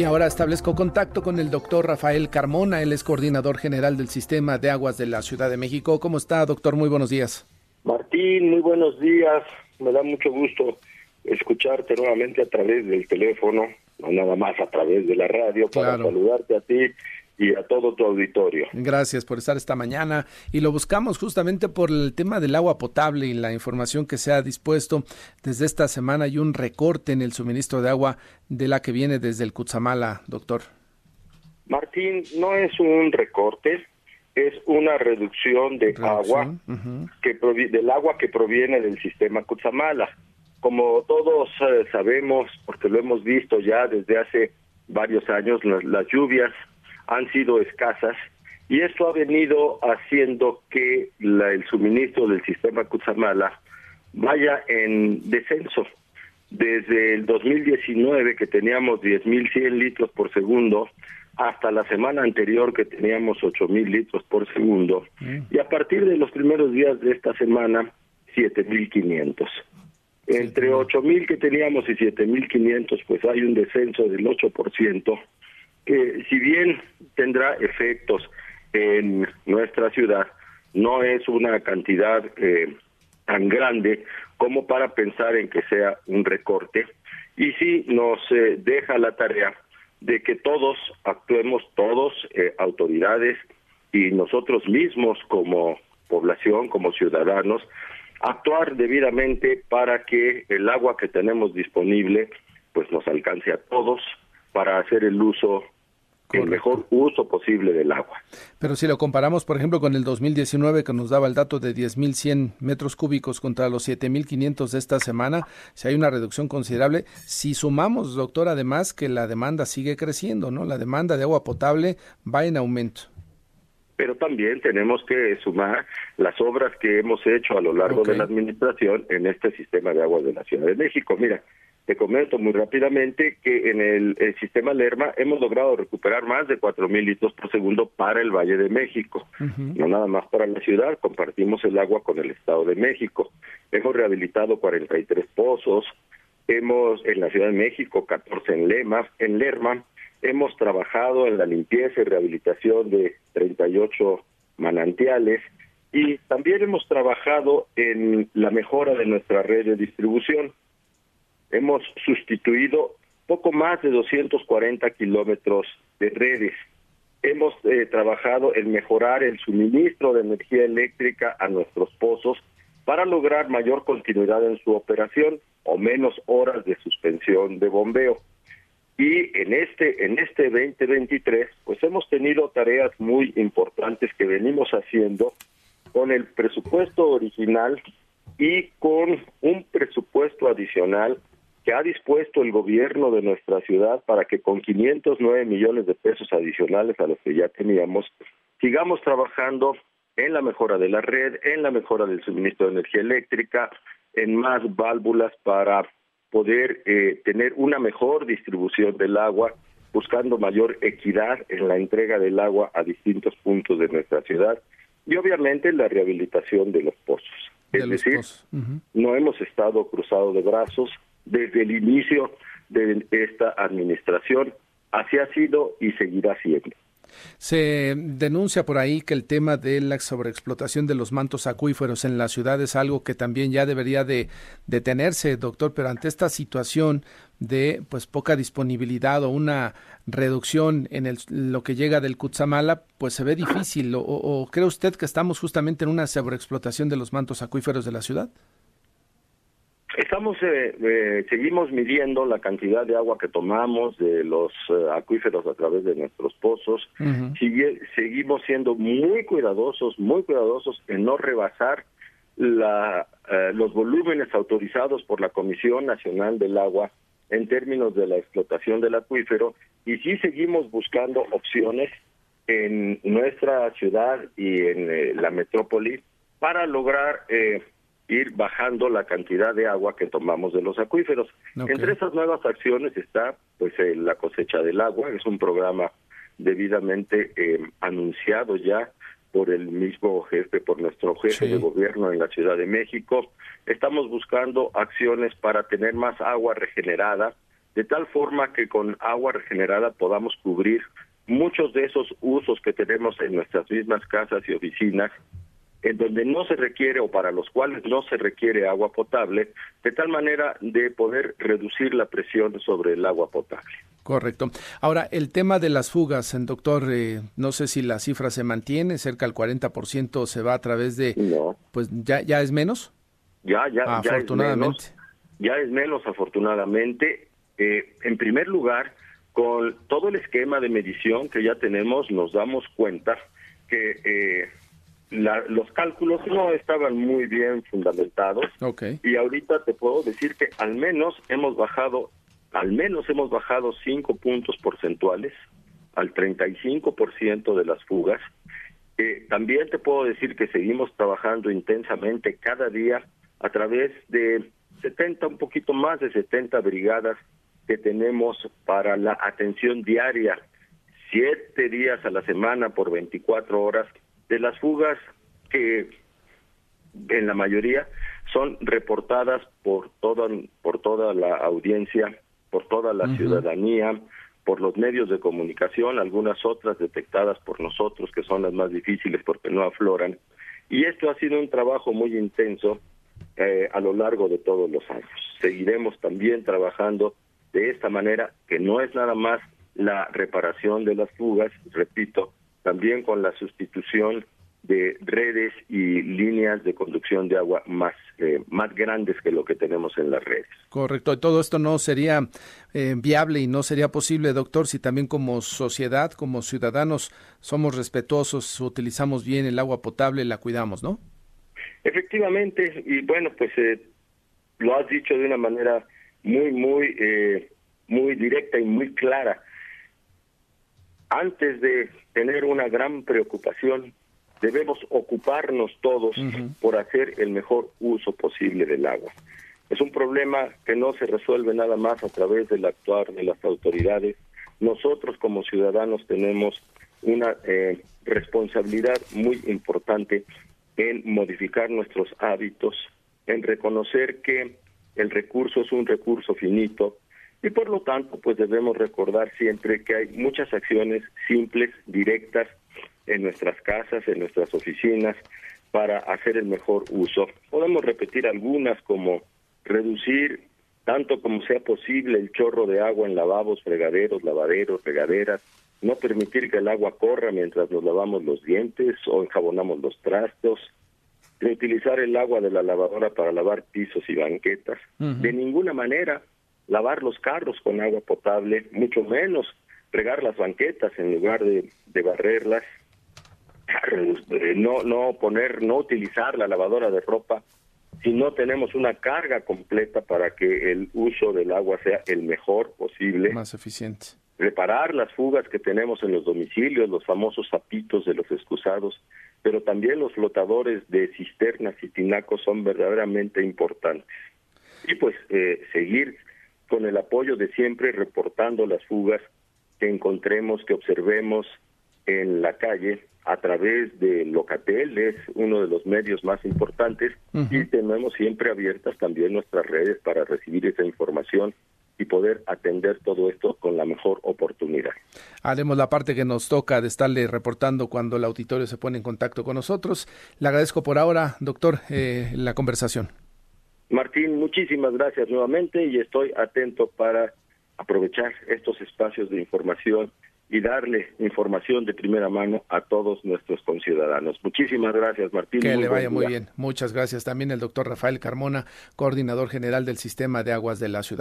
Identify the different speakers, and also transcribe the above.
Speaker 1: Y ahora establezco contacto con el doctor Rafael Carmona, él es coordinador general del Sistema de Aguas de la Ciudad de México. ¿Cómo está, doctor? Muy buenos días.
Speaker 2: Martín, muy buenos días. Me da mucho gusto escucharte nuevamente a través del teléfono, no nada más a través de la radio, para saludarte a ti y a todo tu auditorio.
Speaker 1: Gracias por estar esta mañana y lo buscamos justamente por el tema del agua potable y la información que se ha dispuesto desde esta semana y un recorte en el suministro de agua de la que viene desde el Cutzamala, doctor.
Speaker 2: Martín, no es un recorte, es una reducción de agua que del agua que proviene del sistema Cutzamala. Como todos eh, sabemos, porque lo hemos visto ya desde hace varios años, las lluvias han sido escasas y esto ha venido haciendo que el suministro del sistema Cutzamala vaya en descenso. Desde el 2019 que teníamos 10.100 litros por segundo hasta la semana anterior que teníamos 8.000 litros por segundo mm. y a partir de los primeros días de esta semana 7.500. Entre 8.000 que teníamos y 7.500 pues hay un descenso del 8% que si bien tendrá efectos en nuestra ciudad, no es una cantidad eh, tan grande como para pensar en que sea un recorte. Y sí nos eh, deja la tarea de que todos actuemos, todos, eh, autoridades y nosotros mismos como población, como ciudadanos, actuar debidamente para que el agua que tenemos disponible pues nos alcance a todos para hacer el uso el mejor uso posible del agua.
Speaker 1: Pero si lo comparamos, por ejemplo, con el 2019 que nos daba el dato de 10.100 metros cúbicos contra los 7.500 de esta semana, si hay una reducción considerable. Si sumamos, doctor, además que la demanda sigue creciendo, ¿no? La demanda de agua potable va en aumento.
Speaker 2: Pero también tenemos que sumar las obras que hemos hecho a lo largo de la administración en este sistema de agua de la Ciudad de México. Mira, te comento muy rápidamente que en el, sistema Lerma hemos logrado recuperar más de cuatro mil litros por segundo para el Valle de México, no nada más para la ciudad, compartimos el agua con el Estado de México. Hemos rehabilitado 43 pozos, hemos en la Ciudad de México 14 en Lema, en Lerma, hemos trabajado en la limpieza y rehabilitación de 38 manantiales y también hemos trabajado en la mejora de nuestra red de distribución hemos sustituido poco más de 240 kilómetros de redes. Hemos eh, trabajado en mejorar el suministro de energía eléctrica a nuestros pozos para lograr mayor continuidad en su operación o menos horas de suspensión de bombeo. Y en este en este 2023, pues hemos tenido tareas muy importantes que venimos haciendo con el presupuesto original y con un presupuesto adicional que ha dispuesto el gobierno de nuestra ciudad para que con 509 millones de pesos adicionales a los que ya teníamos, sigamos trabajando en la mejora de la red, en la mejora del suministro de energía eléctrica, en más válvulas para poder eh, tener una mejor distribución del agua, buscando mayor equidad en la entrega del agua a distintos puntos de nuestra ciudad y obviamente la rehabilitación de los pozos. es decir, no hemos estado cruzados de brazos, desde el inicio de esta administración. Así ha sido y seguirá siendo.
Speaker 1: Se denuncia por ahí que el tema de la sobreexplotación de los mantos acuíferos en la ciudad es algo que también ya debería de detenerse, doctor, pero ante esta situación de pues poca disponibilidad o una reducción en el, lo que llega del Cutzamala, pues se ve difícil. o cree usted que estamos justamente en una sobreexplotación de los mantos acuíferos de la ciudad?
Speaker 2: Estamos, eh, eh, seguimos midiendo la cantidad de agua que tomamos de los eh, acuíferos a través de nuestros pozos. seguimos siendo muy cuidadosos, muy cuidadosos en no rebasar la, los volúmenes autorizados por la Comisión Nacional del Agua en términos de la explotación del acuífero y sí seguimos buscando opciones en nuestra ciudad y en la metrópoli para lograr eh, ir bajando la cantidad de agua que tomamos de los acuíferos. Entre esas nuevas acciones está pues eh, la cosecha del agua, es un programa debidamente eh, anunciado ya por el mismo jefe, por nuestro jefe de gobierno en la Ciudad de México. Estamos buscando acciones para tener más agua regenerada, de tal forma que con agua regenerada podamos cubrir muchos de esos usos que tenemos en nuestras mismas casas y oficinas en donde no se requiere o para los cuales no se requiere agua potable, de tal manera de poder reducir la presión sobre el agua potable.
Speaker 1: Correcto. Ahora, el tema de las fugas, doctor, eh, no sé si la cifra se mantiene, cerca del 40% se va a través de... No. Pues ya, ya es menos.
Speaker 2: Ya, ya, afortunadamente. Ya es menos, afortunadamente. Eh, en primer lugar, con todo el esquema de medición que ya tenemos, nos damos cuenta que eh, los cálculos no estaban muy bien fundamentados. Y ahorita te puedo decir que al menos hemos bajado, al menos hemos bajado cinco puntos porcentuales al 35% de las fugas. Eh, también te puedo decir que seguimos trabajando intensamente cada día a través de 70, un poquito más de 70 brigadas que tenemos para la atención diaria, siete días a la semana por 24 horas de las fugas que en la mayoría son reportadas por toda por toda la audiencia, por toda la ciudadanía, por los medios de comunicación, algunas otras detectadas por nosotros que son las más difíciles porque no afloran. Y esto ha sido un trabajo muy intenso eh, a lo largo de todos los años. Seguiremos también trabajando de esta manera, que no es nada más la reparación de las fugas, repito, también con la sustitución de redes y líneas de conducción de agua más, eh, más grandes que lo que tenemos en las redes.
Speaker 1: Correcto. Todo esto no sería eh, viable y no sería posible, doctor, si también como sociedad, como ciudadanos, somos respetuosos, utilizamos bien el agua potable, la cuidamos, ¿no?
Speaker 2: Efectivamente, y bueno, pues eh, lo has dicho de una manera muy, muy, muy directa y muy clara. Antes de tener una gran preocupación debemos ocuparnos todos por hacer el mejor uso posible del agua. Es un problema que no se resuelve nada más a través del actuar de las autoridades. Nosotros como ciudadanos tenemos una eh, responsabilidad muy importante en modificar nuestros hábitos, en reconocer que el recurso es un recurso finito y por lo tanto pues debemos recordar siempre que hay muchas acciones simples, directas, en nuestras casas, en nuestras oficinas, para hacer el mejor uso. Podemos repetir algunas como reducir tanto como sea posible el chorro de agua en lavabos, fregaderos, lavaderos, regaderas, no permitir que el agua corra mientras nos lavamos los dientes o enjabonamos los trastos, reutilizar el agua de la lavadora para lavar pisos y banquetas, de ninguna manera lavar los carros con agua potable, mucho menos regar las banquetas en lugar de, de barrerlas, eh, no no poner no utilizar la lavadora de ropa si no tenemos una carga completa para que el uso del agua sea el mejor posible.
Speaker 1: Más eficiente.
Speaker 2: Reparar las fugas que tenemos en los domicilios los famosos zapitos de los excusados pero también los flotadores de cisternas y tinacos son verdaderamente importantes. Y pues eh, seguir con el apoyo de siempre reportando las fugas que encontremos que observemos en la calle a través de Locatel, es uno de los medios más importantes, y tenemos siempre abiertas también nuestras redes para recibir esa información y poder atender todo esto con la mejor oportunidad.
Speaker 1: Haremos la parte que nos toca de estarle reportando cuando el auditorio se pone en contacto con nosotros. Le agradezco por ahora, doctor, eh, la conversación.
Speaker 2: Martín, muchísimas gracias nuevamente y estoy atento para aprovechar estos espacios de información y darle información de primera mano a todos nuestros conciudadanos. Muchísimas gracias, Martín.
Speaker 1: Que le vaya muy bien. Muchas gracias. También el doctor Rafael Carmona, coordinador general del Sistema de Aguas de la Ciudad.